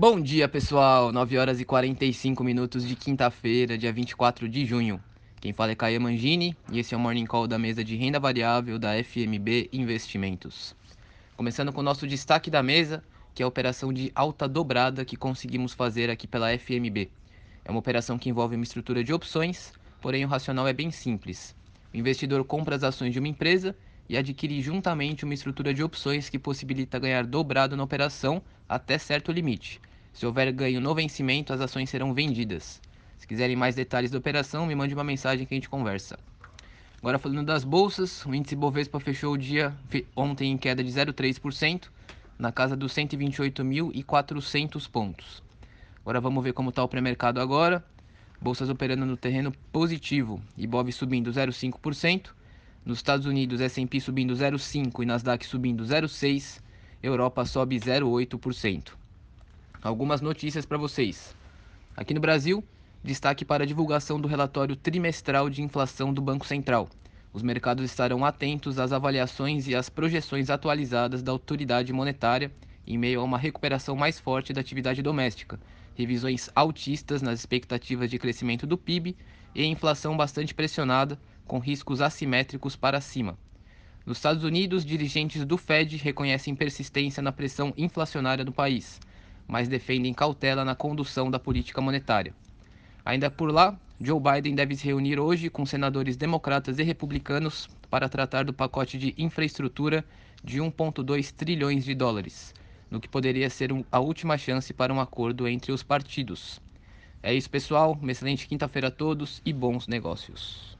Bom dia, pessoal. 9 horas e 45 minutos de quinta-feira, dia 24 de junho. Quem fala é Caia Mangini e esse é o Morning Call da mesa de renda variável da FMB Investimentos. Começando com o nosso destaque da mesa, que é a operação de alta dobrada que conseguimos fazer aqui pela FMB. É uma operação que envolve uma estrutura de opções, porém o racional é bem simples. O investidor compra as ações de uma empresa e adquire juntamente uma estrutura de opções que possibilita ganhar dobrado na operação até certo limite. Se houver ganho no vencimento, as ações serão vendidas. Se quiserem mais detalhes da operação, me mande uma mensagem que a gente conversa. Agora falando das bolsas, o índice Bovespa fechou o dia ontem em queda de 0,3%, na casa dos 128.400 pontos. Agora vamos ver como está o pré-mercado agora. Bolsas operando no terreno positivo, Ibov subindo 0,5%, nos Estados Unidos, S&P subindo 0,5% e Nasdaq subindo 0,6%. Europa sobe 0,8%. Algumas notícias para vocês. Aqui no Brasil, destaque para a divulgação do relatório trimestral de inflação do Banco Central. Os mercados estarão atentos às avaliações e às projeções atualizadas da autoridade monetária em meio a uma recuperação mais forte da atividade doméstica, revisões altistas nas expectativas de crescimento do PIB e inflação bastante pressionada, com riscos assimétricos para cima. Nos Estados Unidos, dirigentes do Fed reconhecem persistência na pressão inflacionária do país, mas defendem cautela na condução da política monetária. Ainda por lá, Joe Biden deve se reunir hoje com senadores democratas e republicanos para tratar do pacote de infraestrutura de 1,2 trilhões de dólares, no que poderia ser a última chance para um acordo entre os partidos. É isso, pessoal. Uma excelente quinta-feira a todos e bons negócios.